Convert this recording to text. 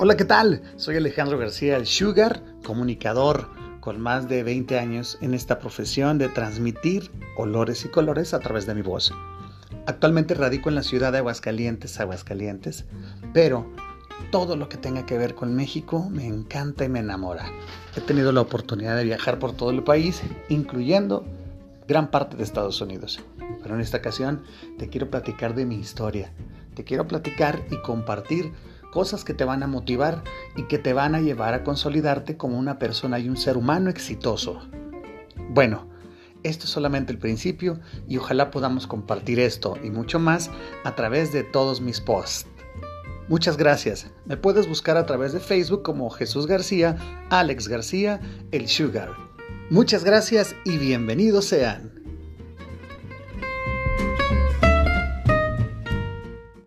Hola, ¿qué tal? Soy Alejandro García, el Sugar, comunicador con más de 20 años en esta profesión de transmitir olores y colores a través de mi voz. Actualmente radico en la ciudad de Aguascalientes, Aguascalientes, pero todo lo que tenga que ver con México me encanta y me enamora. He tenido la oportunidad de viajar por todo el país, incluyendo gran parte de Estados Unidos. Pero en esta ocasión te quiero platicar de mi historia. Te quiero platicar y compartir cosas que te van a motivar y que te van a llevar a consolidarte como una persona y un ser humano exitoso. Bueno, esto es solamente el principio y ojalá podamos compartir esto y mucho más a través de todos mis posts. Muchas gracias. Me puedes buscar a través de Facebook como Jesús García, Alex García, el Sugar. Muchas gracias y bienvenidos sean.